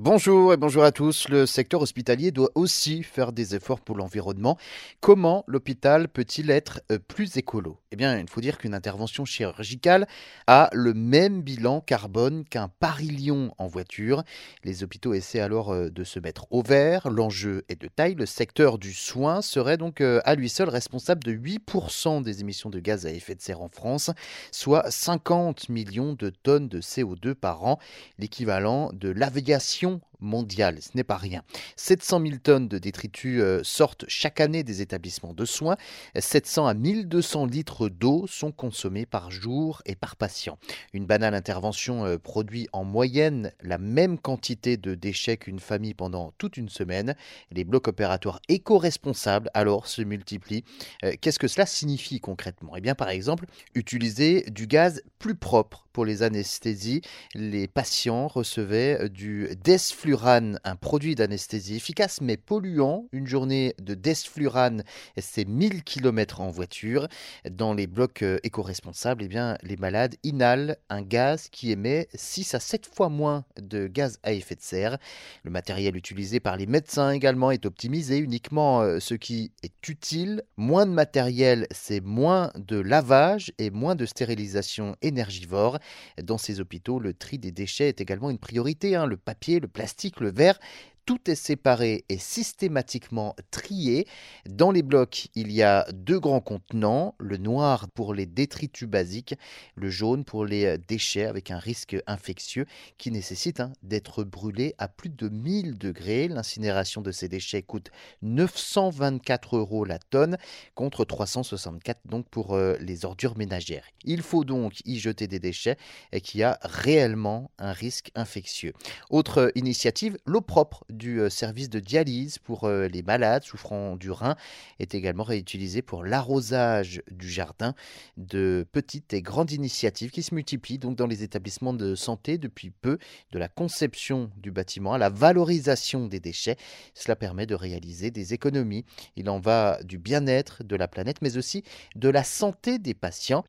Bonjour et bonjour à tous. Le secteur hospitalier doit aussi faire des efforts pour l'environnement. Comment l'hôpital peut-il être euh, plus écolo? Eh bien, il faut dire qu'une intervention chirurgicale a le même bilan carbone qu'un Paris-Lyon en voiture. Les hôpitaux essaient alors euh, de se mettre au vert. L'enjeu est de taille. Le secteur du soin serait donc euh, à lui seul responsable de 8% des émissions de gaz à effet de serre en France, soit 50 millions de tonnes de CO2 par an, l'équivalent de l'aviation question mondiale. Ce n'est pas rien. 700 000 tonnes de détritus euh, sortent chaque année des établissements de soins. 700 à 1200 litres d'eau sont consommés par jour et par patient. Une banale intervention euh, produit en moyenne la même quantité de déchets qu'une famille pendant toute une semaine. Les blocs opératoires éco-responsables alors se multiplient. Euh, qu'est-ce que cela signifie concrètement? Eh bien par exemple, utiliser du gaz plus propre pour les anesthésies. Les patients recevaient du un produit d'anesthésie efficace mais polluant. Une journée de desflurane, c'est 1000 km en voiture. Dans les blocs euh, éco-responsables, eh les malades inhalent un gaz qui émet 6 à 7 fois moins de gaz à effet de serre. Le matériel utilisé par les médecins également est optimisé, uniquement euh, ce qui est utile. Moins de matériel, c'est moins de lavage et moins de stérilisation énergivore. Dans ces hôpitaux, le tri des déchets est également une priorité. Hein. Le papier, le plastique, le verre tout est séparé et systématiquement trié. Dans les blocs, il y a deux grands contenants, le noir pour les détritus basiques, le jaune pour les euh, déchets avec un risque infectieux qui nécessite hein, d'être brûlé à plus de 1000 degrés. L'incinération de ces déchets coûte 924 euros la tonne contre 364 donc pour euh, les ordures ménagères. Il faut donc y jeter des déchets et qui a réellement un risque infectieux. Autre initiative, l'eau propre du service de dialyse pour les malades souffrant du rein est également réutilisé pour l'arrosage du jardin. De petites et grandes initiatives qui se multiplient donc dans les établissements de santé depuis peu, de la conception du bâtiment à la valorisation des déchets. Cela permet de réaliser des économies. Il en va du bien-être de la planète, mais aussi de la santé des patients.